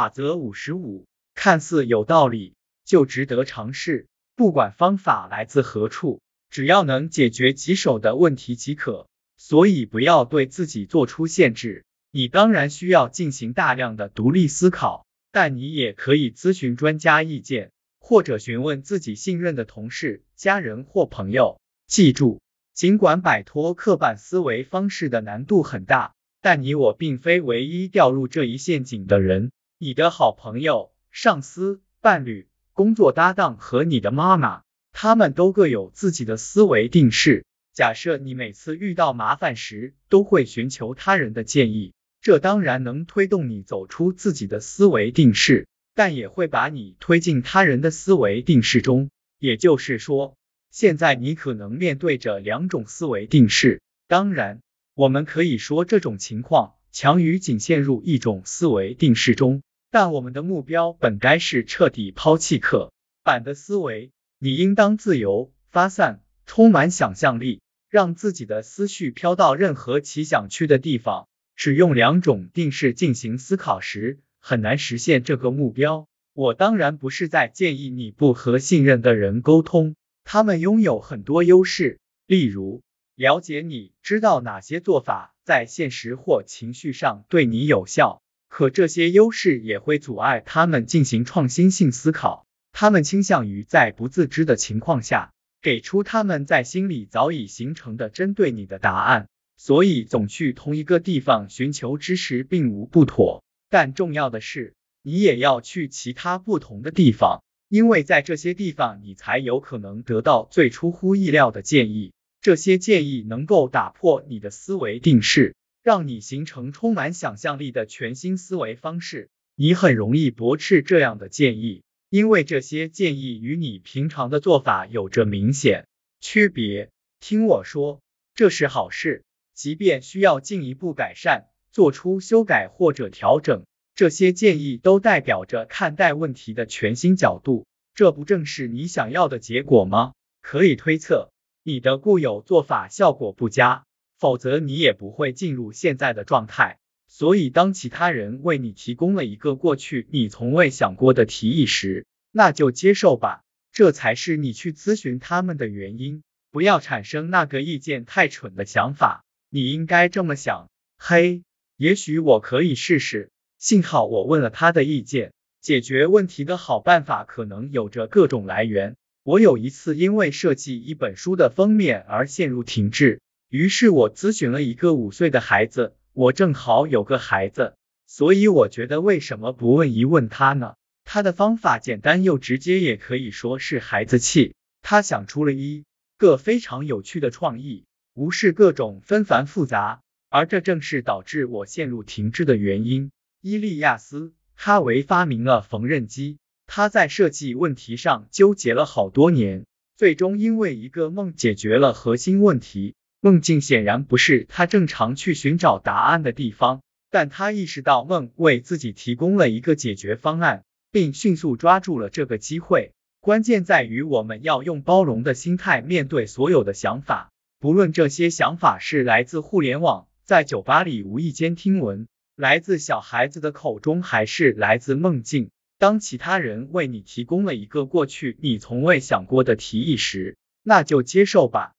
法则五十五，看似有道理，就值得尝试。不管方法来自何处，只要能解决棘手的问题即可。所以不要对自己做出限制。你当然需要进行大量的独立思考，但你也可以咨询专家意见，或者询问自己信任的同事、家人或朋友。记住，尽管摆脱刻板思维方式的难度很大。但你我并非唯一掉入这一陷阱的人，你的好朋友、上司、伴侣、工作搭档和你的妈妈，他们都各有自己的思维定式。假设你每次遇到麻烦时都会寻求他人的建议，这当然能推动你走出自己的思维定式，但也会把你推进他人的思维定式中。也就是说，现在你可能面对着两种思维定式，当然。我们可以说这种情况强于仅陷入一种思维定式中，但我们的目标本该是彻底抛弃刻板的思维。你应当自由发散，充满想象力，让自己的思绪飘到任何其想去的地方。使用两种定式进行思考时，很难实现这个目标。我当然不是在建议你不和信任的人沟通，他们拥有很多优势，例如。了解你知道哪些做法在现实或情绪上对你有效，可这些优势也会阻碍他们进行创新性思考。他们倾向于在不自知的情况下给出他们在心里早已形成的针对你的答案，所以总去同一个地方寻求支持并无不妥。但重要的是，你也要去其他不同的地方，因为在这些地方你才有可能得到最出乎意料的建议。这些建议能够打破你的思维定式，让你形成充满想象力的全新思维方式。你很容易驳斥这样的建议，因为这些建议与你平常的做法有着明显区别。听我说，这是好事。即便需要进一步改善、做出修改或者调整，这些建议都代表着看待问题的全新角度。这不正是你想要的结果吗？可以推测。你的固有做法效果不佳，否则你也不会进入现在的状态。所以，当其他人为你提供了一个过去你从未想过的提议时，那就接受吧。这才是你去咨询他们的原因。不要产生那个意见太蠢的想法。你应该这么想：嘿，也许我可以试试。幸好我问了他的意见。解决问题的好办法可能有着各种来源。我有一次因为设计一本书的封面而陷入停滞，于是我咨询了一个五岁的孩子。我正好有个孩子，所以我觉得为什么不问一问他呢？他的方法简单又直接，也可以说是孩子气。他想出了一个非常有趣的创意，无视各种纷繁复杂，而这正是导致我陷入停滞的原因。伊利亚斯·哈维发明了缝纫机。他在设计问题上纠结了好多年，最终因为一个梦解决了核心问题。梦境显然不是他正常去寻找答案的地方，但他意识到梦为自己提供了一个解决方案，并迅速抓住了这个机会。关键在于我们要用包容的心态面对所有的想法，不论这些想法是来自互联网，在酒吧里无意间听闻，来自小孩子的口中，还是来自梦境。当其他人为你提供了一个过去你从未想过的提议时，那就接受吧。